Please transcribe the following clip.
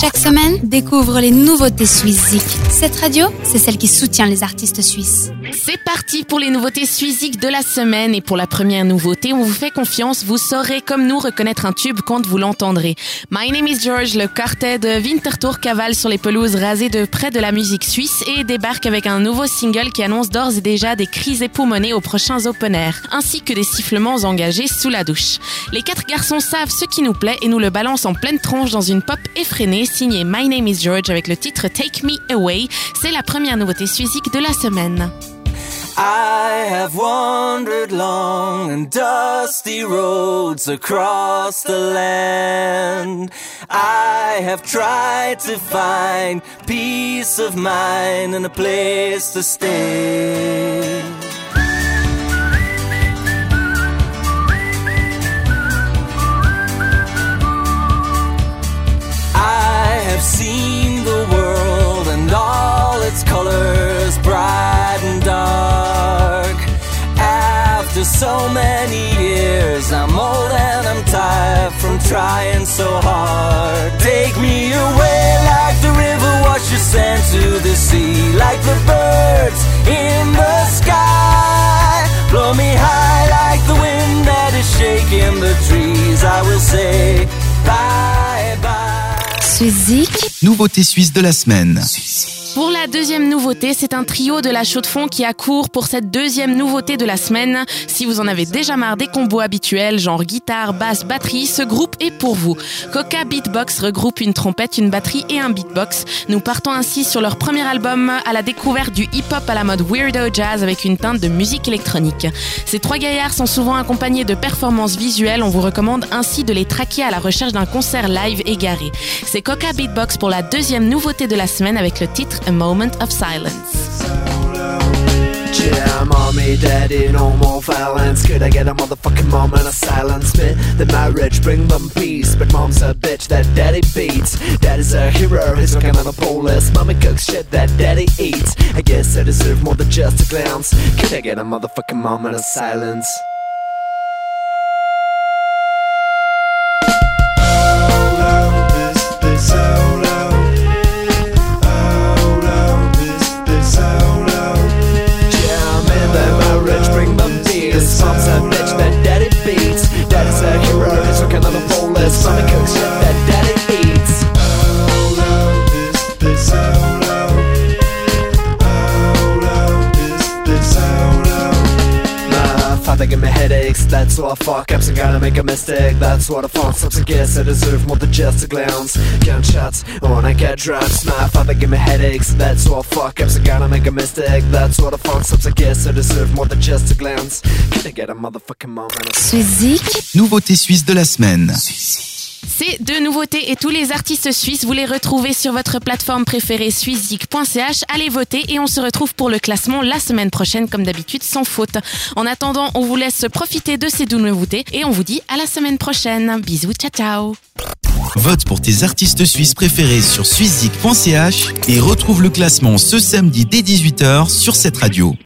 Chaque semaine, découvre les nouveautés suisses Cette radio, c'est celle qui soutient les artistes suisses. C'est parti pour les nouveautés suiziques de la semaine. Et pour la première nouveauté, on vous fait confiance. Vous saurez, comme nous, reconnaître un tube quand vous l'entendrez. My Name is George, le quartet de Winterthur cavale sur les pelouses rasées de près de la musique suisse et débarque avec un nouveau single qui annonce d'ores et déjà des crises époumonées aux prochains open air, ainsi que des sifflements engagés sous la douche. Les quatre garçons savent ce qui nous plaît et nous le balancent en pleine tronche dans une pop effrénée signée My Name is George avec le titre Take Me Away. C'est la première nouveauté suizique de la semaine. I have wandered long and dusty roads across the land. I have tried to find peace of mind and a place to stay. So many years, I'm old and I'm tired from trying so hard. Take me away like the river washes sand to the sea, like the birds in the sky. Blow me high like the wind that is shaking the trees. I will say bye bye. Suizik, Nouveauté suisse de la semaine. Pour la deuxième nouveauté, c'est un trio de la chaux de fond qui accourt pour cette deuxième nouveauté de la semaine. Si vous en avez déjà marre des combos habituels, genre guitare, basse, batterie, ce groupe est pour vous. Coca Beatbox regroupe une trompette, une batterie et un beatbox. Nous partons ainsi sur leur premier album à la découverte du hip-hop à la mode weirdo jazz avec une teinte de musique électronique. Ces trois gaillards sont souvent accompagnés de performances visuelles. On vous recommande ainsi de les traquer à la recherche d'un concert live égaré. C'est Coca Beatbox pour la deuxième nouveauté de la semaine avec le titre A Moment of Silence. Yeah, mommy, daddy, no more violence. Could I get a motherfucking moment of silence? Spit the marriage, bring them peace. But mom's a bitch that daddy beats. Daddy's a hero, he's looking at the police. Mommy cooks shit that daddy eats. I guess I deserve more than just a glance. Could I get a motherfucking moment of silence? That's why I fuck ups and gotta make a mistake. That's what I fuck ups, I guess I deserve more than just a glance. Gunshots when I get drugs. My father give me headaches, that's why I fuck ups and gotta make a mistake. That's what I fuck ups, I guess I deserve more than just a glance. Can I get a motherfucking moment? Suizik, Nouveauté suisse de la semaine. Ces deux nouveautés et tous les artistes suisses, vous les retrouvez sur votre plateforme préférée suissezik.ch. Allez voter et on se retrouve pour le classement la semaine prochaine, comme d'habitude, sans faute. En attendant, on vous laisse profiter de ces deux nouveautés et on vous dit à la semaine prochaine. Bisous, ciao ciao Vote pour tes artistes suisses préférés sur suizik.ch et retrouve le classement ce samedi dès 18h sur cette radio.